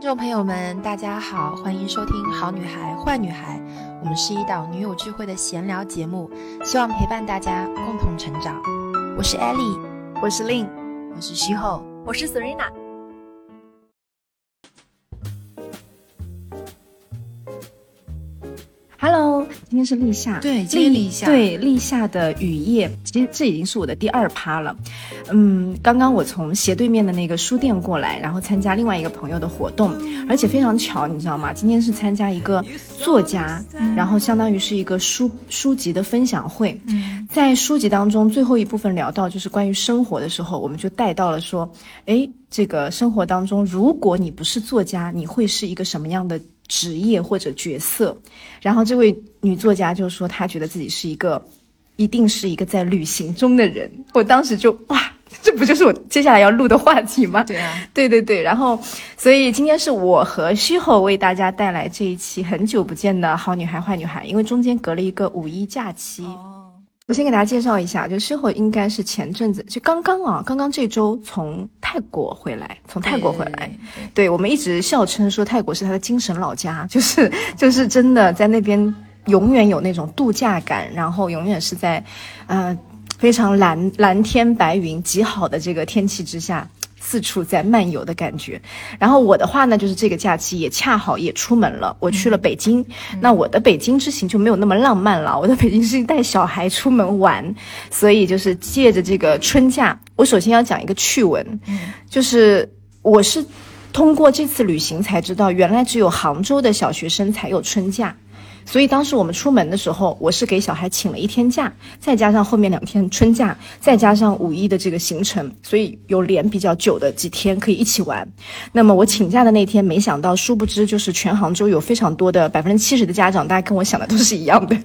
听众朋友们，大家好，欢迎收听《好女孩坏女孩》，我们是一档女友聚会的闲聊节目，希望陪伴大家共同成长。我是 Ellie，我是 Lin，我是徐后，我是 Serena。天是立夏，对，今天立夏，对，立夏的雨夜，其实这已经是我的第二趴了。嗯，刚刚我从斜对面的那个书店过来，然后参加另外一个朋友的活动，而且非常巧，你知道吗？今天是参加一个作家，然后相当于是一个书书籍的分享会。嗯，在书籍当中最后一部分聊到就是关于生活的时候，我们就带到了说，哎，这个生活当中，如果你不是作家，你会是一个什么样的？职业或者角色，然后这位女作家就说，她觉得自己是一个，一定是一个在旅行中的人。我当时就哇，这不就是我接下来要录的话题吗？对啊，对对对。然后，所以今天是我和虚后为大家带来这一期很久不见的好女孩坏女孩，因为中间隔了一个五一假期。我先给大家介绍一下，就虚后应该是前阵子，就刚刚啊，刚刚这周从泰国回来，从泰国回来。对我们一直笑称说泰国是他的精神老家，就是 就是真的在那边永远有那种度假感，然后永远是在，呃，非常蓝蓝天白云极好的这个天气之下。四处在漫游的感觉，然后我的话呢，就是这个假期也恰好也出门了，我去了北京。那我的北京之行就没有那么浪漫了，我的北京之行带小孩出门玩，所以就是借着这个春假，我首先要讲一个趣闻，就是我是通过这次旅行才知道，原来只有杭州的小学生才有春假。所以当时我们出门的时候，我是给小孩请了一天假，再加上后面两天春假，再加上五一的这个行程，所以有连比较久的几天可以一起玩。那么我请假的那天，没想到，殊不知就是全杭州有非常多的百分之七十的家长，大家跟我想的都是一样的。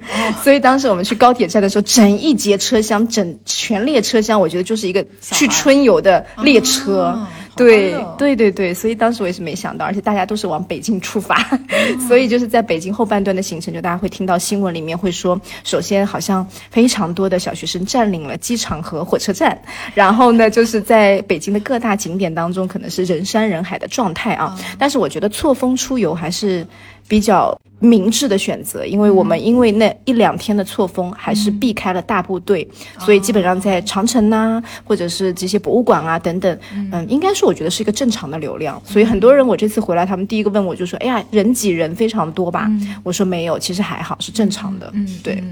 所以当时我们去高铁站的时候，整一节车厢，整全列车厢，我觉得就是一个去春游的列车。对对对对，所以当时我也是没想到，而且大家都是往北京出发，所以就是在北京后半段的行程，就大家会听到新闻里面会说，首先好像非常多的小学生占领了机场和火车站，然后呢，就是在北京的各大景点当中，可能是人山人海的状态啊。但是我觉得错峰出游还是。比较明智的选择，因为我们因为那一两天的错峰，还是避开了大部队，所以基本上在长城呐，或者是这些博物馆啊等等，嗯，应该是我觉得是一个正常的流量。所以很多人我这次回来，他们第一个问我就说：“哎呀，人挤人非常多吧？”我说没有，其实还好，是正常的。嗯，对。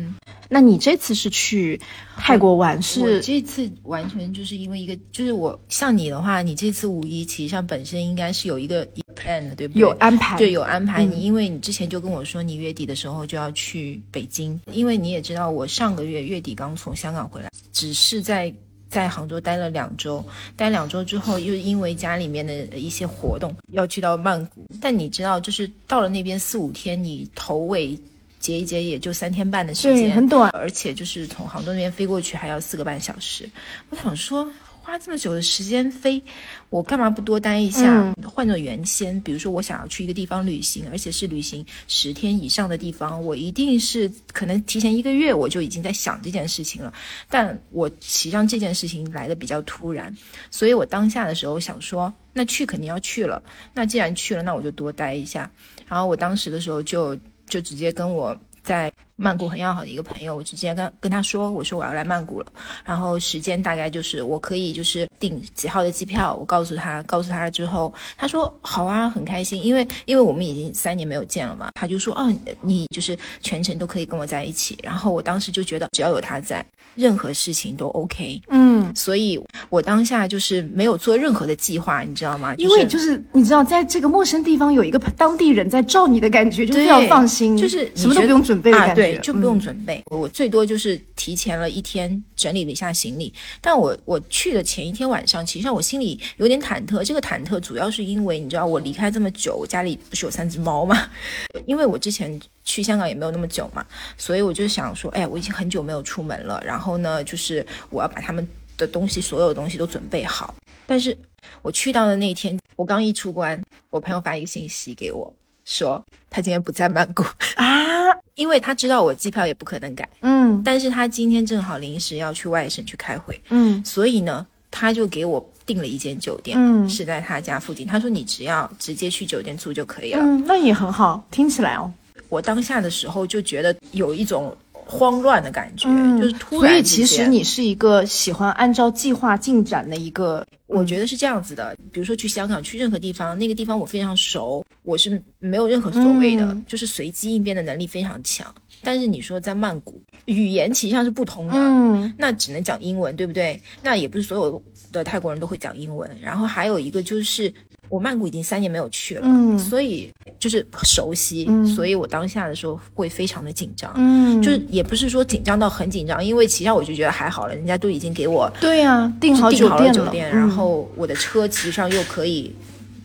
那你这次是去泰国玩？是这次完全就是因为一个，就是我像你的话，你这次五一其实上本身应该是有一个 plan 的，对不对？有安排，对，有安排。你因为你之前就跟我说，你月底的时候就要去北京，因为你也知道，我上个月月底刚从香港回来，只是在在杭州待了两周，待两周之后又因为家里面的一些活动要去到曼谷，但你知道，就是到了那边四五天，你头尾。结一结也就三天半的时间，很短，而且就是从杭州那边飞过去还要四个半小时。我想说，花这么久的时间飞，我干嘛不多待一下？换做原先，比如说我想要去一个地方旅行，而且是旅行十天以上的地方，我一定是可能提前一个月我就已经在想这件事情了。但我实际上这件事情来的比较突然，所以我当下的时候想说，那去肯定要去了。那既然去了，那我就多待一下。然后我当时的时候就。就直接跟我在。曼谷很要好的一个朋友，我直接跟跟他说，我说我要来曼谷了，然后时间大概就是我可以就是订几号的机票，我告诉他，告诉他了之后，他说好啊，很开心，因为因为我们已经三年没有见了嘛，他就说哦，你就是全程都可以跟我在一起，然后我当时就觉得只要有他在，任何事情都 OK，嗯，所以我当下就是没有做任何的计划，你知道吗？因为就是你知道，在这个陌生地方有一个当地人在照你的感觉，就是要放心，就是什么都不用准备的感觉。对，就不用准备，我最多就是提前了一天整理了一下行李。但我我去的前一天晚上，其实上我心里有点忐忑。这个忐忑主要是因为你知道我离开这么久，我家里不是有三只猫吗？因为我之前去香港也没有那么久嘛，所以我就想说，哎，我已经很久没有出门了。然后呢，就是我要把他们的东西，所有的东西都准备好。但是我去到的那天，我刚一出关，我朋友发一个信息给我。说他今天不在曼谷啊，因为他知道我机票也不可能改，嗯，但是他今天正好临时要去外省去开会，嗯，所以呢，他就给我订了一间酒店，嗯是在他家附近。他说你只要直接去酒店住就可以了。嗯，那也很好，听起来哦。我当下的时候就觉得有一种慌乱的感觉，嗯，就是突然所以其实你是一个喜欢按照计划进展的一个，我觉得是这样子的，比如说去香港，去任何地方，那个地方我非常熟，我是没有任何所谓的，嗯就是随机应变的能力非常强。但是你说在曼谷，语言其实上是不通的，嗯那只能讲英文，对不对？那也不是所有的泰国人都会讲英文。然后还有一个就是，我曼谷已经三年没有去了，嗯所以就是熟悉，嗯所以我当下的时候会非常的紧张。嗯，就是也不是说紧张到很紧张，因为其实上我就觉得还好了，人家都已经给我对呀、订好了，了酒店，嗯然后我的车其实上又可以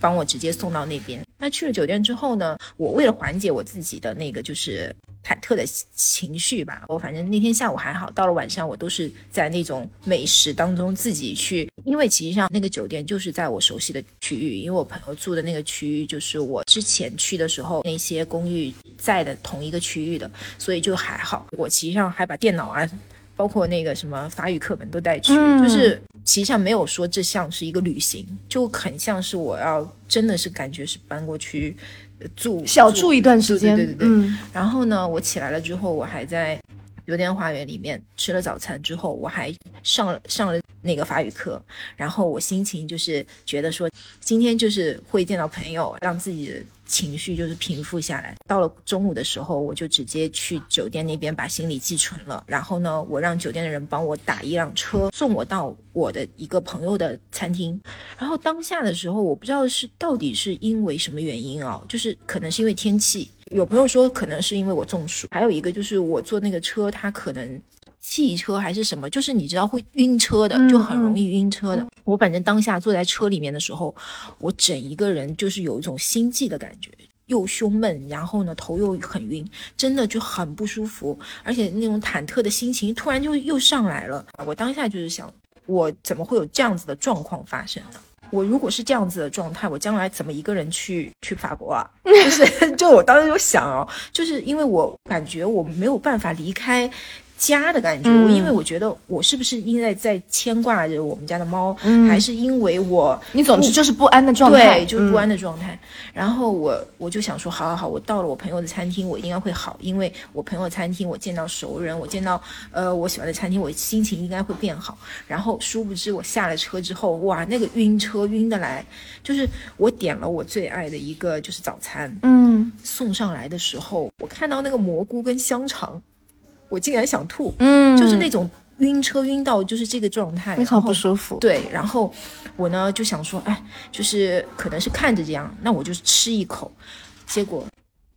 帮我直接送到那边。那去了酒店之后呢，我为了缓解我自己的那个就是忐忑的情绪吧，我反正那天下午还好，到了晚上我都是在那种美食当中自己去，因为其实上那个酒店就是在我熟悉的区域，因为我朋友住的那个区域就是我之前去的时候那些公寓在的同一个区域的，所以就还好。我其实上还把电脑啊。包括那个什么法语课本都带去，嗯。就是其实上没有说这像是一个旅行，就很像是我要真的是感觉是搬过去呃住小住一段时间，对对对对。对嗯。然后呢，我起来了之后，我还在酒店花园里面吃了早餐之后，我还上了上了那个法语课，然后我心情就是觉得说，今天就是会见到朋友，让自己的情绪就是平复下来。到了中午的时候，我就直接去酒店那边把行李寄存了，然后呢，我让酒店的人帮我打一辆车送我到我的一个朋友的餐厅。然后当下的时候，我不知道是到底是因为什么原因啊，就是可能是因为天气，有朋友说可能是因为我中暑，还有一个就是我坐那个车，它可能汽车还是什么，就是你知道会晕车的，嗯就很容易晕车的。我反正当下坐在车里面的时候，我整一个人就是有一种心悸的感觉。又胸闷，然后呢头又很晕，真的就很不舒服，而且那种忐忑的心情突然就又上来了。我当下就是想，我怎么会有这样子的状况发生呢？我如果是这样子的状态，我将来怎么一个人去 去法国啊？就是，就我当时就想哦，就是因为我感觉我没有办法离开家的感觉，嗯我因为我觉得我是不是应该在牵挂着我们家的猫，嗯还是因为我你总之就是不安的状态，对，就是不安嗯。的状态。然后我我就想说，好好好，我到了我朋友的餐厅，我应该会好，因为我朋友餐厅，我见到熟人，我见到呃我喜欢的餐厅，我心情应该会变好。然后殊不知我下了车之后，哇，那个晕车晕得来，就是我点了我最爱的一个就是早餐，嗯送上来的时候，我看到那个蘑菇跟香肠，我竟然想吐，嗯，就是那种晕车晕到就是这个状态，非常不舒服。对，然后我呢就想说，哎，就是可能是看着这样，那我就吃一口，结果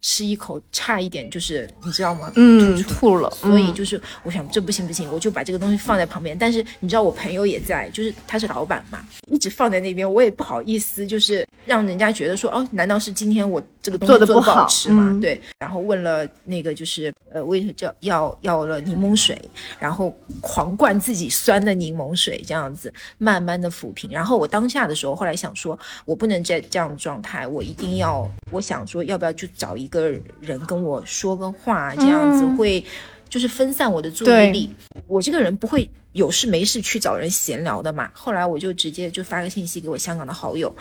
吃一口差一点就是你知道吗？嗯，吐了，嗯所以就是我想这不行不行，我就把这个东西放在旁边。但是你知道我朋友也在，就是他是老板嘛，一直放在那边，我也不好意思，就是让人家觉得说哦，难道是今天我这个东西做的不好好吃吗？嗯对，然后问了那个就是呃，为什么叫要要了柠檬水，然后狂灌自己酸的柠檬水，这样子慢慢的抚平。然后我当下的时候，后来想说，我不能再这样状态，我一定要，我想说，要不要去找一个人跟我说个话，这样子嗯会就是分散我的注意对力。我这个人不会有事没事去找人闲聊的嘛。后来我就直接就发个信息给我香港的好友，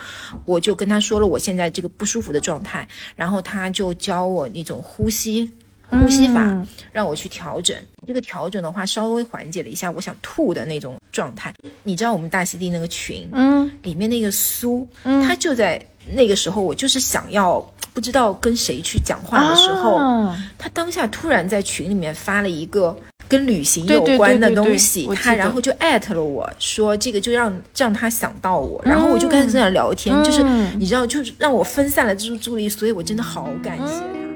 我就跟他说了我现在这个不舒服的状态，然后他就教我那种呼吸。呼吸法、嗯。让我去调整，这个调整的话稍微缓解了一下我想吐的那种状态。你知道我们大溪地那个群，嗯。里面那个苏，嗯。他就在那个时候，我就是想要不知道跟谁去讲话的时候，啊。他当下突然在群里面发了一个跟旅行有关的东西，他然后就艾特了我说这个就让让他想到我，然后我就跟他在那聊天，就是嗯。你知道，就是让我分散了这种注意力，所以我真的好感谢他。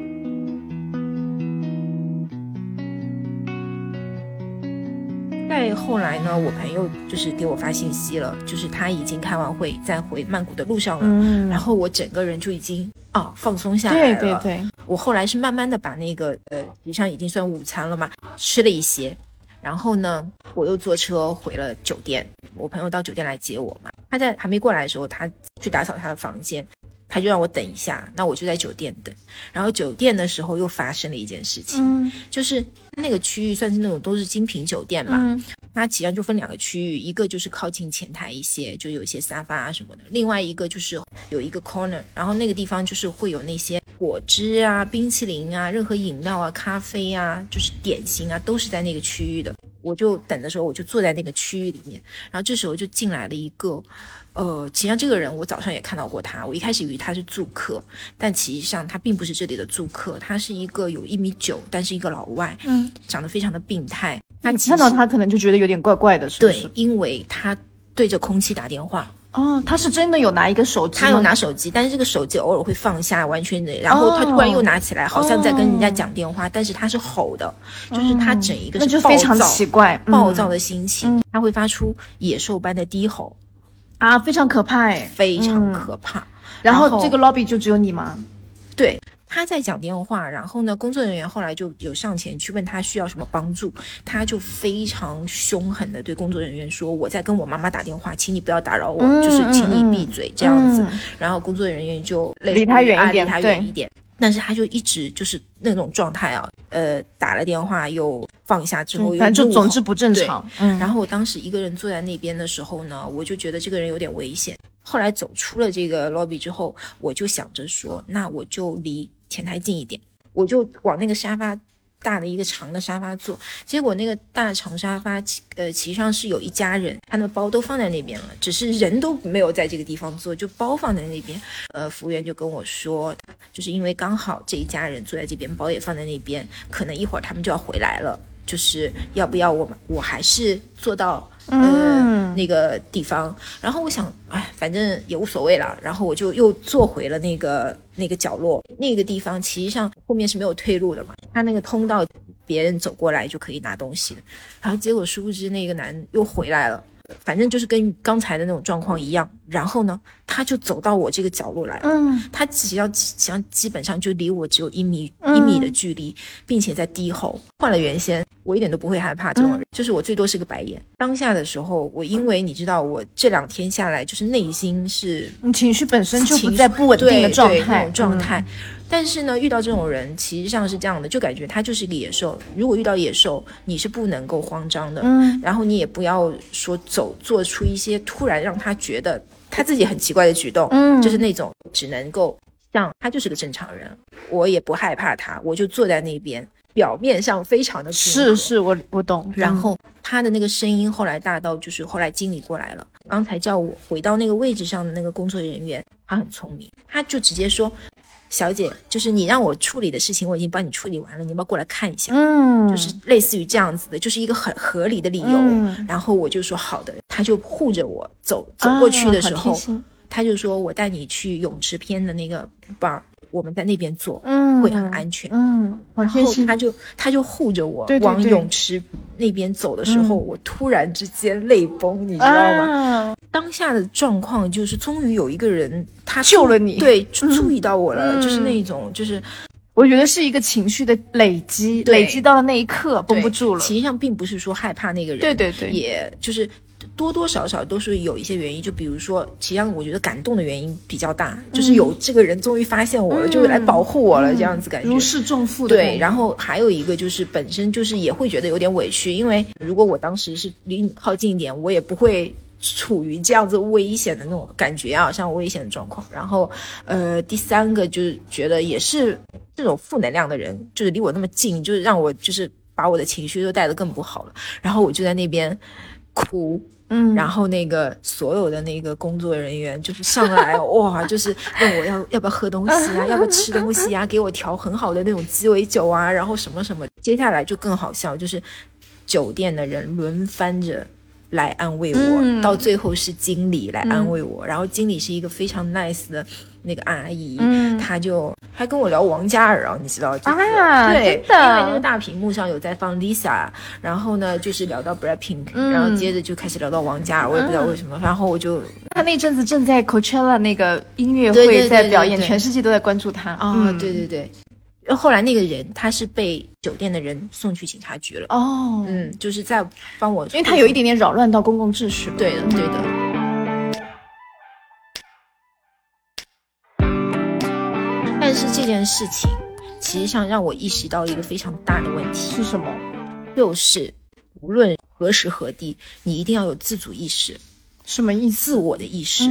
再后来呢，我朋友就是给我发信息了，就是他已经开完会，在回曼谷的路上了。嗯，然后我整个人就已经啊放松下来了。对对对，我后来是慢慢的把那个呃，实际上已经算午餐了嘛，吃了一些，然后呢，我又坐车回了酒店。我朋友到酒店来接我嘛，他在还没过来的时候，他去打扫他的房间，他就让我等一下，那我就在酒店等。然后酒店的时候又发生了一件事情，嗯就是那个区域算是那种都是精品酒店嘛，嗯它实就分两个区域，一个就是靠近前台一些，就有一些沙发啊什么的；另外一个就是有一个 corner，然后那个地方就是会有那些果汁啊、冰淇淋啊、任何饮料啊、咖啡啊，就是点心啊，都是在那个区域的。我就等的时候，我就坐在那个区域里面，然后这时候就进来了一个。呃，其实上这个人我早上也看到过他，我一开始以为他是住客，但其实上他并不是这里的住客，他是一个有一米九，但是一个老外，嗯，长得非常的病态。那你看到他可能就觉得有点怪怪的，是不是？对，因为他对着空气打电话。哦，他是真的有拿一个手机，他有拿手机，但是这个手机偶尔会放下，完全的，然后他突然又拿起来，好像在跟人家讲电话，但是他是吼的，就是他整一个是非常奇怪、暴躁的心情，他会发出野兽般的低吼。啊，非常可怕哎，非常可怕。然后这个 lobby 就只有你吗？对，他在讲电话，然后呢，工作人员后来就有上前去问他需要什么帮助，他就非常凶狠的对工作人员说：“我在跟我妈妈打电话，请你不要打扰我，就是请你闭嘴这样子。”然后工作人员就离他远一点，离他远一点。但是他就一直就是那种状态啊，呃，打了电话又放下之后，反正就总之不正常。嗯，然后我当时一个人坐在那边的时候呢，我就觉得这个人有点危险。后来走出了这个 lobby 之后，我就想着说，那我就离前台近一点，我就往那个沙发。大的一个长的沙发坐，结果那个大长沙发，呃，其实上是有一家人，他的包都放在那边了，只是人都没有在这个地方坐，就包放在那边。呃，服务员就跟我说，就是因为刚好这一家人坐在这边，包也放在那边，可能一会儿他们就要回来了，就是要不要我们，我还是坐到。嗯，那个地方，然后我想，哎，反正也无所谓了，然后我就又坐回了那个那个角落，那个地方其实上后面是没有退路的嘛，他那个通道别人走过来就可以拿东西，然后结果殊不知那个男又回来了。反正就是跟刚才的那种状况一样，然后呢，他就走到我这个角落来了。嗯，他只要想基本上就离我只有一米一米的距离，并且在低吼。换了原先，我一点都不会害怕这种人，就是我最多是个白眼。当下的时候，我因为你知道，我这两天下来就是内心是情绪本身就不在不稳定的状态状态。但是呢，遇到这种人，其实上是这样的，就感觉他就是一个野兽。如果遇到野兽，你是不能够慌张的，嗯，然后你也不要说走做出一些突然让他觉得他自己很奇怪的举动，嗯，就是那种只能够像他就是个正常人，我也不害怕他，我就坐在那边，表面上非常的是是，我我懂。然后他的那个声音后来大到就是后来经理过来了，刚才叫我回到那个位置上的那个工作人员，他很聪明，他就直接说。小姐，就是你让我处理的事情，我已经帮你处理完了，你要不要过来看一下？嗯，就是类似于这样子的，就是一个很合理的理由。然后我就说好的，他就护着我走走过去的时候，他就说我带你去泳池边的那个 bar。我们在那边坐，嗯，会很安全，嗯，然后他就他就护着我往泳池那边走的时候，我突然之间泪崩，你知道吗？当下的状况就是，终于有一个人他救了你，对，注意到我了，就是那种，就是我觉得是一个情绪的累积，累积到了那一刻绷不住了。实际上并不是说害怕那个人，对对对，也就是。多多少少都是有一些原因，就比如说，其实我觉得感动的原因比较大，就是有这个人终于发现我了，就来保护我了，这样子感觉如释重负的。对，然后还有一个就是本身就是也会觉得有点委屈，因为如果我当时是离你靠近一点，我也不会处于这样子危险的那种感觉啊，像危险的状况。然后，呃，第三个就是觉得也是这种负能量的人，就是离我那么近，就是让我就是把我的情绪都带得更不好了。然后我就在那边哭。嗯，然后那个所有的那个工作人员就是上来 哇，就是问我要要不要喝东西啊，要不要吃东西啊，给我调很好的那种鸡尾酒啊，然后什么什么。接下来就更好笑，就是酒店的人轮番着来安慰我，到最后是经理来安慰我，然后经理是一个非常 nice 的。那个阿姨，嗯，她就还跟我聊王嘉尔啊，你知道？啊，对，因为那个大屏幕上有在放 Lisa，然后呢，就是聊到 Blackpink，然后接着就开始聊到王嘉尔，我也不知道为什么，然后我就他那阵子正在 Coachella 那个音乐会在表演，全世界都在关注他啊，对对对。后来那个人他是被酒店的人送去警察局了哦，嗯，就是在帮我，因为他有一点点扰乱到公共秩序，对的，对的。但是这件事情，其实上让我意识到一个非常大的问题是什么？就是无论何时何地，你一定要有自主意识。什么意？自我的意识，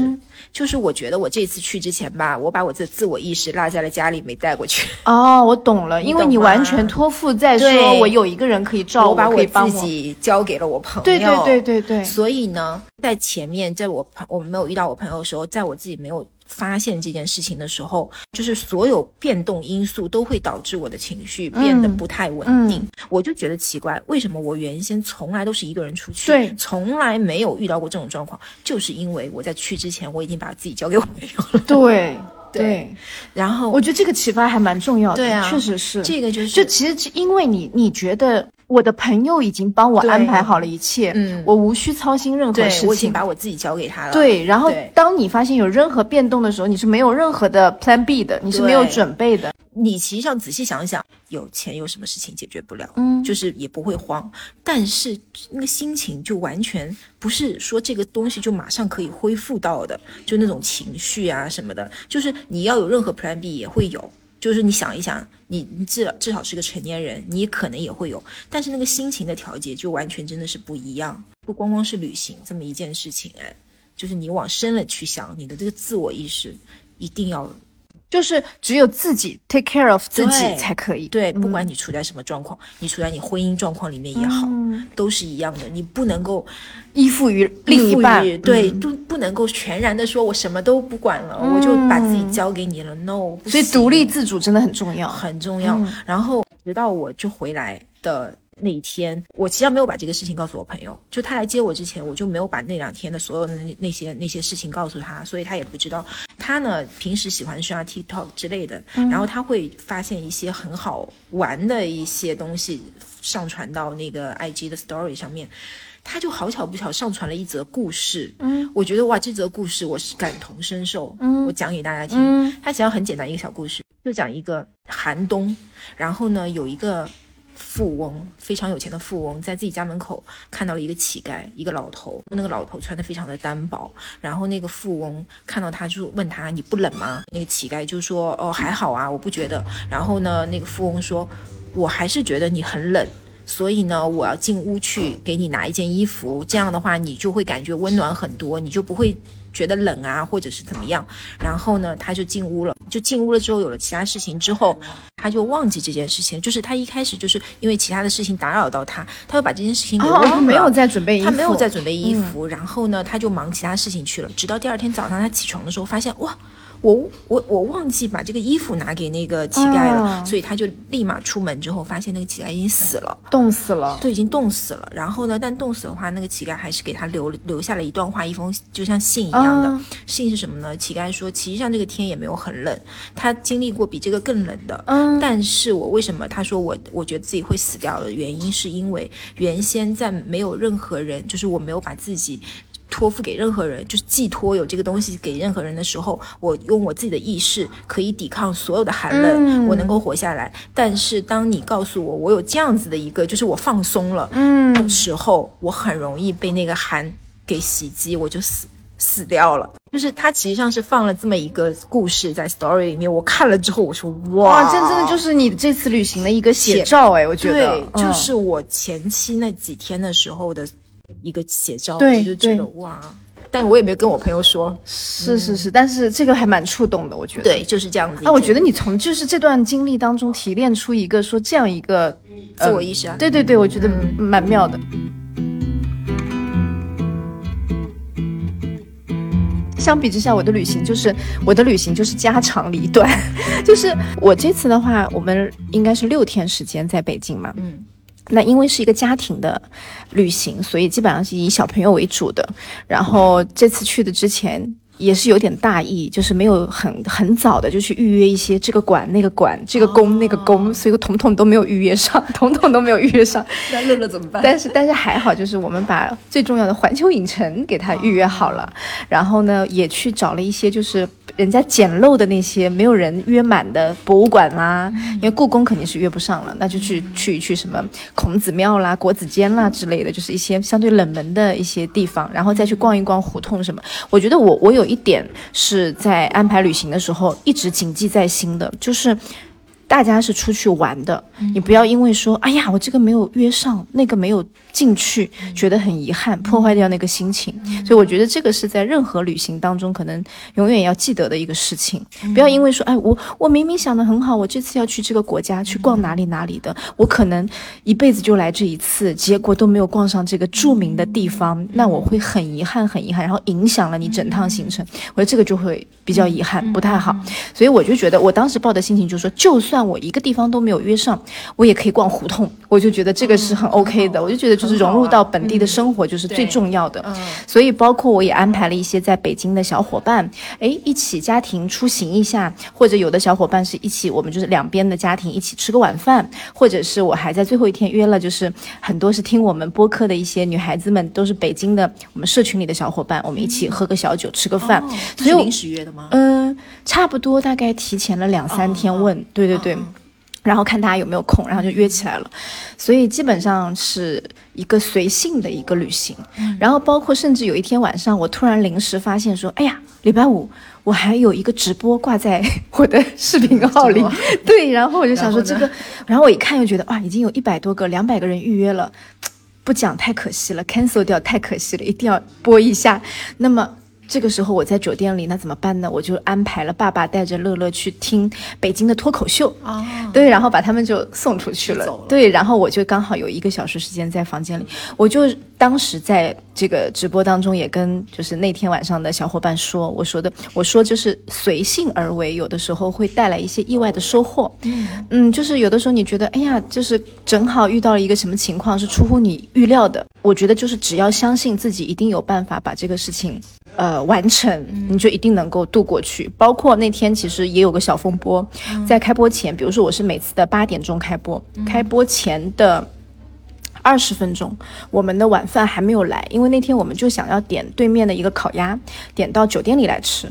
就是我觉得我这次去之前吧，我把我的自我意识落在了家里，没带过去。哦，我懂了，因为你完全托付在说，我有一个人可以照我，把我自己交给了我朋友。对对对对对。所以呢，在前面，在我朋我们没有遇到我朋友的时候，在我自己没有。发现这件事情的时候，就是所有变动因素都会导致我的情绪变得不太稳定。我就觉得奇怪，为什么我原先从来都是一个人出去，对，从来没有遇到过这种状况，就是因为我在去之前我已经把自己交给我朋友了。对对，然后我觉得这个启发还蛮重要的。对啊，确实是这个就是，就其实因为你你觉得。我的朋友已经帮我安排好了一切，嗯，我无需操心任何事情，我已经把我自己交给他了。对，然后当你发现有任何变动的时候，你是没有任何的 Plan B 的，你是没有准备的。你其实际上仔细想想，有钱有什么事情解决不了？嗯，就是也不会慌，但是那个心情就完全不是说这个东西就马上可以恢复到的，就那种情绪啊什么的，就是你要有任何 Plan B 也会有。就是你想一想，你你至至少是个成年人，你可能也会有，但是那个心情的调节就完全真的是不一样，不光光是旅行这么一件事情，哎，就是你往深了去想，你的这个自我意识一定要。就是只有自己 take care of 自己才可以。对，不管你处在什么状况，你处在你婚姻状况里面也好，都是一样的。你不能够依附于另一半，对，都不能够全然的说我什么都不管了，我就把自己交给你了。No，所以独立自主真的很重要，很重要。然后直到我就回来的。那一天，我其实没有把这个事情告诉我朋友。就他来接我之前，我就没有把那两天的所有的那那些那些事情告诉他，所以他也不知道。他呢，平时喜欢刷 TikTok 之类的，然后他会发现一些很好玩的一些东西上传到那个 IG 的 Story 上面，他就好巧不巧上传了一则故事。嗯，我觉得哇，这则故事我是感同身受。嗯，我讲给大家听。嗯，他实际上很简单一个小故事，就讲一个寒冬，然后呢有一个。富翁非常有钱的富翁，在自己家门口看到了一个乞丐，一个老头。那个老头穿的非常的单薄，然后那个富翁看到他就问他：“你不冷吗？”那个乞丐就说：“哦，还好啊，我不觉得。”然后呢，那个富翁说：“我还是觉得你很冷，所以呢，我要进屋去给你拿一件衣服，这样的话你就会感觉温暖很多，你就不会。”觉得冷啊，或者是怎么样，然后呢，他就进屋了。就进屋了之后，有了其他事情之后，他就忘记这件事情。就是他一开始就是因为其他的事情打扰到他，他就把这件事情给忘了。没有在准备衣服，他没有在准备衣服。然后呢，他就忙其他事情去了。直到第二天早上，他起床的时候发现，哇。我我我忘记把这个衣服拿给那个乞丐了，所以他就立马出门之后发现那个乞丐已经死了，冻死了，都已经冻死了。然后呢，但冻死的话，那个乞丐还是给他留留下了一段话，一封就像信一样的信是什么呢？乞丐说，其实际上这个天也没有很冷，他经历过比这个更冷的。嗯，但是我为什么他说我我觉得自己会死掉的原因，是因为原先在没有任何人，就是我没有把自己。托付给任何人，就是寄托有这个东西给任何人的时候，我用我自己的意识可以抵抗所有的寒冷，我能够活下来。但是当你告诉我我有这样子的一个，就是我放松了，嗯，时候，我很容易被那个寒给袭击，我就死死掉了。就是他实际上是放了这么一个故事在 story 里面，我看了之后，我说哇，这真的就是你这次旅行的一个写照哎，我觉得，对，就是我前期那几天的时候的。一个写照，对，就觉得哇，但我也没有跟我朋友说，是是是，但是这个还蛮触动的，我觉得，对，就是这样子。那我觉得你从就是这段经历当中提炼出一个说这样一个自我意识啊，对对对，我觉得蛮妙的。相比之下，我的旅行就是我的旅行就是家长里短，就是我这次的话，我们应该是六天时间在北京嘛，嗯。那因为是一个家庭的旅行，所以基本上是以小朋友为主的。然后这次去的之前。也是有点大意，就是没有很很早的就去预约一些这个馆那个馆，这个宫那个宫，所以我统统都没有预约上，统统都没有预约上。那乐乐怎么办？但是但是还好，就是我们把最重要的环球影城给他预约好了，然后呢也去找了一些就是人家捡漏的那些没有人约满的博物馆啦，因为故宫肯定是约不上了，那就去去去什么孔子庙啦、国子监啦之类的，就是一些相对冷门的一些地方，然后再去逛一逛胡同什么。我觉得我我有。有一点是在安排旅行的时候一直谨记在心的，就是大家是出去玩的，你不要因为说，哎呀，我这个没有约上，那个没有进去，觉得很遗憾，破坏掉那个心情。所以我觉得这个是在任何旅行当中可能永远要记得的一个事情。不要因为说，哎，我我明明想的很好，我这次要去这个国家去逛哪里哪里的，我可能一辈子就来这一次，结果都没有逛上这个著名的地方，那我会很遗憾，很遗憾，然后影响了你整趟行程。我觉得这个就会比较遗憾，不太好。所以我就觉得，我当时抱的心情就是说，就算算我一个地方都没有约上，我也可以逛胡同，我就觉得这个是很 OK 的。我就觉得就是融入到本地的生活就是最重要的。所以包括我也安排了一些在北京的小伙伴，哎，一起家庭出行一下，或者有的小伙伴是一起，我们就是两边的家庭一起吃个晚饭，或者是我还在最后一天约了，就是很多是听我们播客的一些女孩子们，都是北京的我们社群里的小伙伴，我们一起喝个小酒，吃个饭。所以临时约的吗？嗯，差不多，大概提前了两三天问，对对。对，然后看大家有没有空，然后就约起来了，所以基本上是一个随性的一个旅行。然后包括甚至有一天晚上，我突然临时发现说，哎呀，礼拜五我还有一个直播挂在我的视频号里。对，然后我就想说这个，然后我一看又觉得哇，已经有一百多个、两百个人预约了，不讲太可惜了，cancel 掉太可惜了，一定要播一下。那么。这个时候我在酒店里，那怎么办呢？我就安排了爸爸带着乐乐去听北京的脱口秀。啊，对，然后把他们就送出去了，对，然后我就刚好有一个小时时间在房间里，我就当时在这个直播当中也跟就是那天晚上的小伙伴说，我说的，我说就是随性而为，有的时候会带来一些意外的收获，嗯嗯，就是有的时候你觉得，哎呀，就是正好遇到了一个什么情况是出乎你预料的，我觉得就是只要相信自己，一定有办法把这个事情。呃，完成你就一定能够度过去。包括那天其实也有个小风波，在开播前，比如说我是每次的八点钟开播，开播前的。二十分钟，我们的晚饭还没有来，因为那天我们就想要点对面的一个烤鸭，点到酒店里来吃。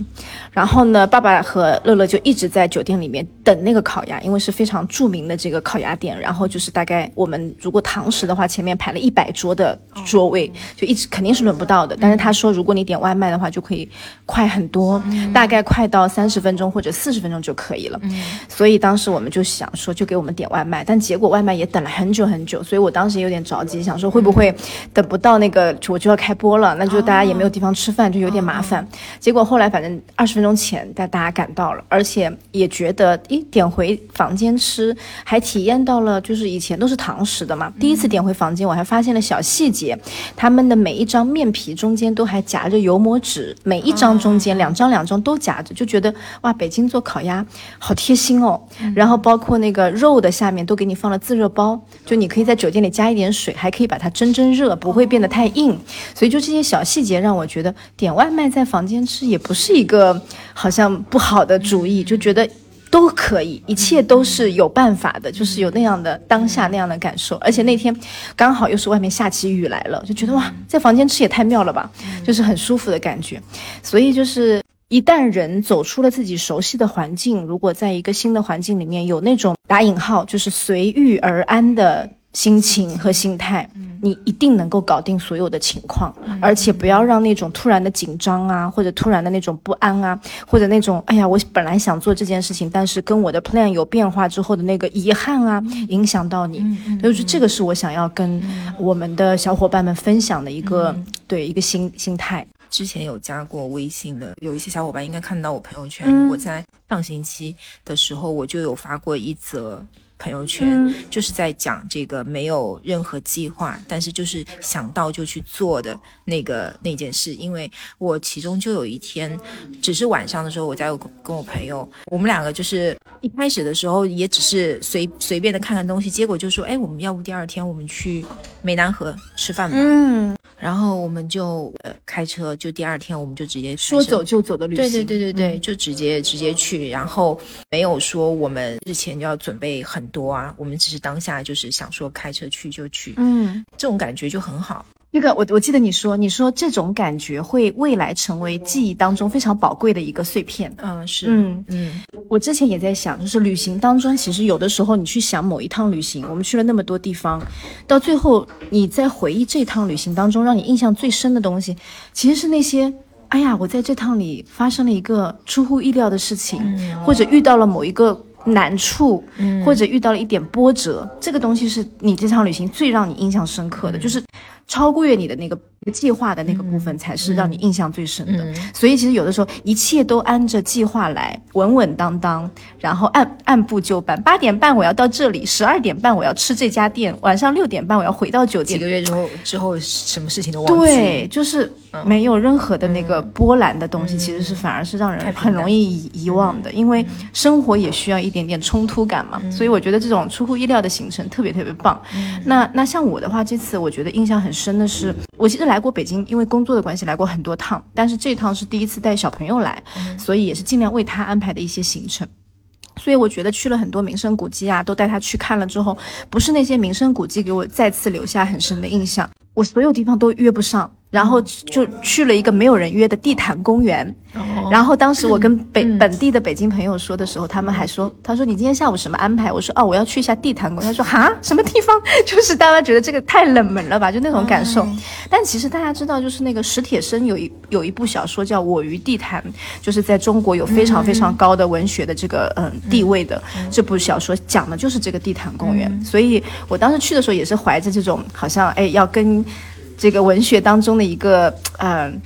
然后呢，爸爸和乐乐就一直在酒店里面等那个烤鸭，因为是非常著名的这个烤鸭店。然后就是大概我们如果堂食的话，前面排了一百桌的桌位，就一直肯定是轮不到的。但是他说，如果你点外卖的话，就可以快很多，大概快到三十分钟或者四十分钟就可以了。所以当时我们就想说，就给我们点外卖，但结果外卖也等了很久很久，所以我当时有点。着急，想说会不会等不到那个我就要开播了，那就大家也没有地方吃饭，就有点麻烦。结果后来反正二十分钟前带大家赶到了，而且也觉得，咦，点回房间吃，还体验到了就是以前都是堂食的嘛，第一次点回房间，我还发现了小细节，他们的每一张面皮中间都还夹着油膜纸，每一张中间两张两张都夹着，就觉得哇，北京做烤鸭好贴心哦。然后包括那个肉的下面都给你放了自热包，就你可以在酒店里加一点。水还可以把它蒸蒸热，不会变得太硬，所以就这些小细节让我觉得点外卖在房间吃也不是一个好像不好的主意，就觉得都可以，一切都是有办法的，就是有那样的当下那样的感受。而且那天刚好又是外面下起雨来了，就觉得哇，在房间吃也太妙了吧，就是很舒服的感觉。所以就是一旦人走出了自己熟悉的环境，如果在一个新的环境里面有那种打引号就是随遇而安的。心情和心态，你一定能够搞定所有的情况，而且不要让那种突然的紧张啊，或者突然的那种不安啊，或者那种哎呀，我本来想做这件事情，但是跟我的 plan 有变化之后的那个遗憾啊，影响到你。所以说这个是我想要跟我们的小伙伴们分享的一个对一个心心态。之前有加过微信的，有一些小伙伴应该看到我朋友圈，我在上星期的时候我就有发过一则。朋友圈就是在讲这个没有任何计划，但是就是想到就去做的那个那件事。因为我其中就有一天，只是晚上的时候，我在跟我朋友，我们两个就是一开始的时候也只是随随便的看看东西，结果就说，哎，我们要不第二天我们去湄南河吃饭吧？嗯。然后我们就呃开车，就第二天我们就直接说走就走的旅行，对对对对对，就直接直接去，然后没有说我们之前就要准备很多啊，我们只是当下就是想说开车去就去，嗯，这种感觉就很好。那个我我记得你说，你说这种感觉会未来成为记忆当中非常宝贵的一个碎片。嗯，是，嗯嗯，我之前也在想，就是旅行当中，其实有的时候你去想某一趟旅行，我们去了那么多地方，到最后你在回忆这趟旅行当中，让你印象最深的东西，其实是那些，哎呀，我在这趟里发生了一个出乎意料的事情，或者遇到了某一个。难处，或者遇到了一点波折，这个东西是你这场旅行最让你印象深刻的，就是超越你的那个。计划的那个部分才是让你印象最深的，所以其实有的时候一切都按着计划来，稳稳当当，然后按按部就班。八点半我要到这里，十二点半我要吃这家店，晚上六点半我要回到酒店。几个月之后，之后什么事情都忘记。对，就是没有任何的那个波澜的东西，其实是反而是让人很容易遗遗忘的，因为生活也需要一点点冲突感嘛。所以我觉得这种出乎意料的行程特别特别棒。那那像我的话，这次我觉得印象很深的是，我其实来。来过北京，因为工作的关系来过很多趟，但是这趟是第一次带小朋友来，所以也是尽量为他安排的一些行程。所以我觉得去了很多名胜古迹啊，都带他去看了之后，不是那些名胜古迹给我再次留下很深的印象，我所有地方都约不上。然后就去了一个没有人约的地坛公园，然后当时我跟 北本地的北京朋友说的时候，他们还说，他说你今天下午什么安排？我说哦，我要去一下地坛公园。他说哈，什么地方？就是大家觉得这个太冷门了吧，就那种感受。但其实大家知道，就是那个史铁生有一有一部小说叫《我与地坛》，就是在中国有非常非常高的文学的这个嗯地位的这部小说，讲的就是这个地坛公园。所以我当时去的时候也是怀着这种好像哎要跟。这个文学当中的一个，嗯。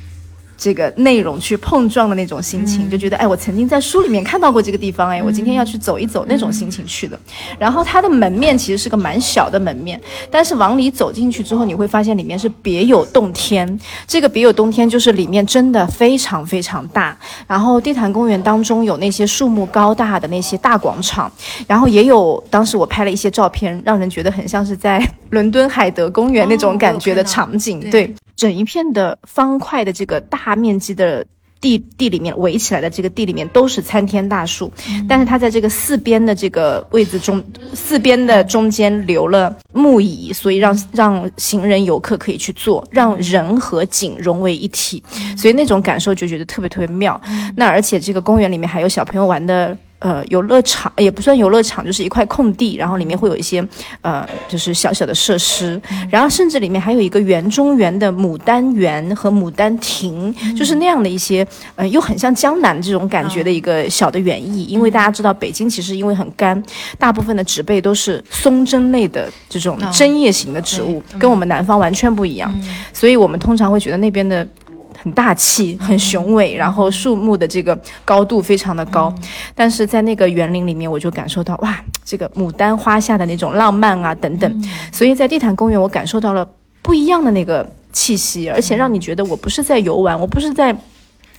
这个内容去碰撞的那种心情，就觉得哎，我曾经在书里面看到过这个地方，哎，我今天要去走一走那种心情去的。然后它的门面其实是个蛮小的门面，但是往里走进去之后，你会发现里面是别有洞天。这个别有洞天就是里面真的非常非常大。然后地坛公园当中有那些树木高大的那些大广场，然后也有当时我拍了一些照片，让人觉得很像是在伦敦海德公园那种感觉的场景，对。整一片的方块的这个大面积的地地里面围起来的这个地里面都是参天大树，但是它在这个四边的这个位置中，四边的中间留了木椅，所以让让行人游客可以去坐，让人和景融为一体，所以那种感受就觉得特别特别妙。那而且这个公园里面还有小朋友玩的。呃，游乐场也不算游乐场，就是一块空地，然后里面会有一些呃，就是小小的设施，然后甚至里面还有一个园中园的牡丹园和牡丹亭，就是那样的一些，呃，又很像江南这种感觉的一个小的园艺。因为大家知道，北京其实因为很干，大部分的植被都是松针类的这种针叶型的植物，跟我们南方完全不一样，所以我们通常会觉得那边的。很大气，很雄伟，然后树木的这个高度非常的高，但是在那个园林里面，我就感受到哇，这个牡丹花下的那种浪漫啊等等，所以在地坛公园，我感受到了不一样的那个气息，而且让你觉得我不是在游玩，我不是在。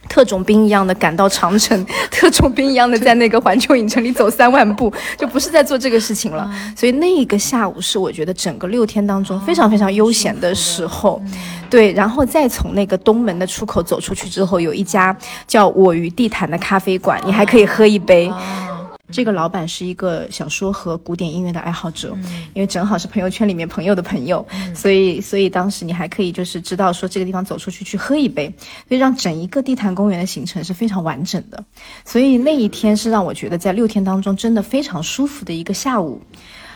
特种兵一样的赶到长城，特种兵一样的在那个环球影城里走三万步，就不是在做这个事情了。所以那个下午是我觉得整个六天当中非常非常悠闲的时候，对。然后再从那个东门的出口走出去之后，有一家叫我与地毯的咖啡馆，你还可以喝一杯。这个老板是一个小说和古典音乐的爱好者，因为正好是朋友圈里面朋友的朋友，所以所以当时你还可以就是知道说这个地方走出去去喝一杯，所以让整一个地坛公园的行程是非常完整的。所以那一天是让我觉得在六天当中真的非常舒服的一个下午，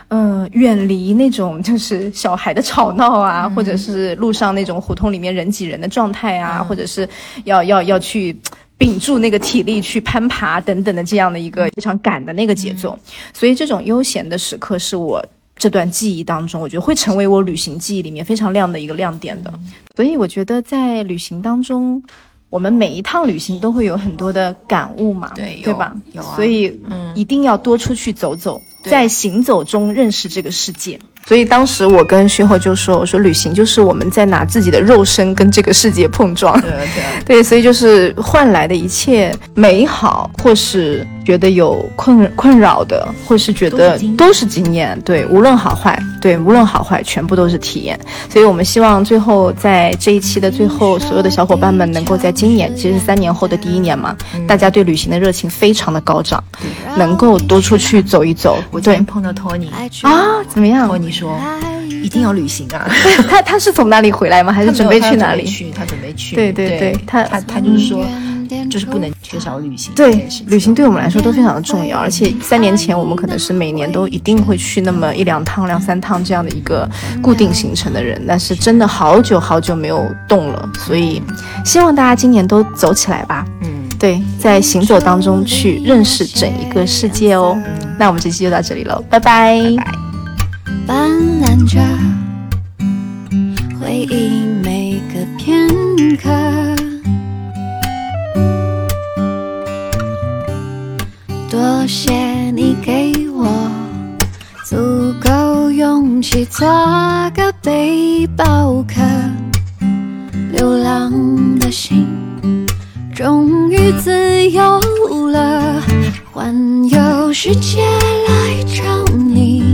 嗯，远离那种就是小孩的吵闹啊，或者是路上那种胡同里面人挤人的状态啊，或者是要要要去。屏住那个体力去攀爬等等的这样的一个非常赶的那个节奏，所以这种悠闲的时刻是我这段记忆当中，我觉得会成为我旅行记忆里面非常亮的一个亮点的。所以我觉得在旅行当中，我们每一趟旅行都会有很多的感悟嘛，对对吧？有啊，所以嗯，一定要多出去走走，在行走中认识这个世界。所以当时我跟徐浩就说：“我说旅行就是我们在拿自己的肉身跟这个世界碰撞，对对对，所以就是换来的一切美好，或是觉得有困困扰的，或是觉得都是经验，对，无论好坏，对，无论好坏，全部都是体验。所以我们希望最后在这一期的最后，所有的小伙伴们能够在今年，其实三年后的第一年嘛，大家对旅行的热情非常的高涨，能够多出去走一走。我昨天碰到托尼啊，怎么样？托尼。说一定要旅行啊！他他是从哪里回来吗？还是准备去哪里？去他准备去。对对对，他他他就是说，就是不能缺少旅行。对，旅行对我们来说都非常的重要。而且三年前我们可能是每年都一定会去那么一两趟、两三趟这样的一个固定行程的人，但是真的好久好久没有动了。所以希望大家今年都走起来吧。嗯。对，在行走当中去认识整一个世界哦。那我们这期就到这里了，拜拜。斑斓着回忆多谢你给我足够勇气做个背包客，流浪的心终于自由了，环游世界来找你。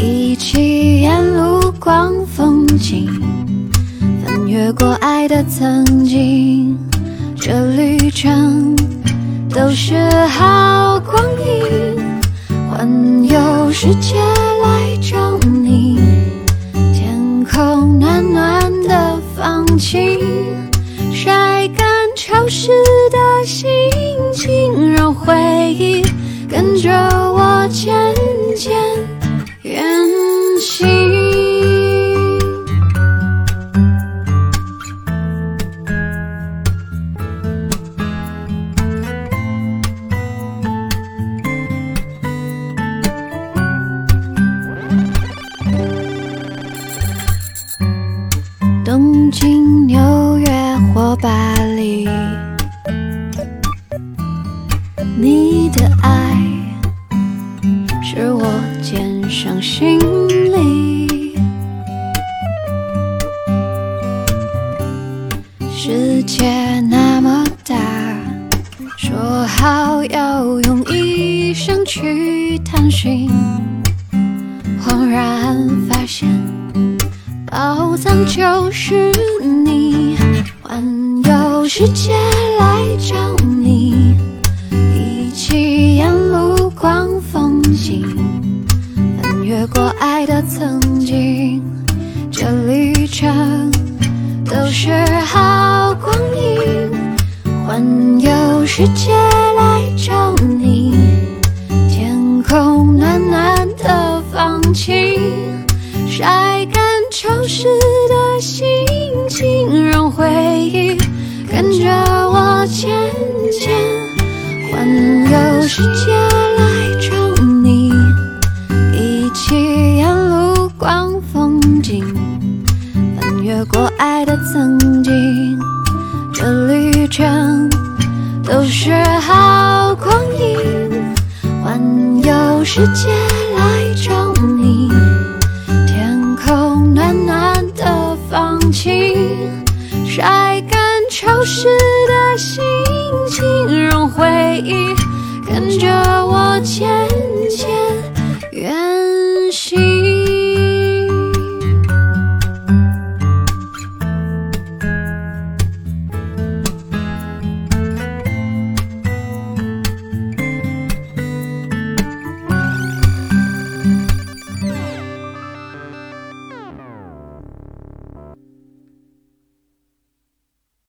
一起沿路逛风景，翻越过爱的曾经，这旅程都是好光阴。环游世界来找你，天空暖暖的放晴，晒干潮湿的心情，让回忆跟着我渐渐。东京、纽约或巴黎，你的爱是我肩上行李。世界那么大，说好要用一生去探寻，恍然发现。宝藏就是，世界来找你，一起沿路逛风景，翻越过爱的曾经，这旅程都是好光阴。环游世界来找你，天空暖暖的放晴，晒干。潮湿的心情，世界来找你，一起沿路逛风景，翻越过爱的曾经，这旅程都是好光阴。环游世界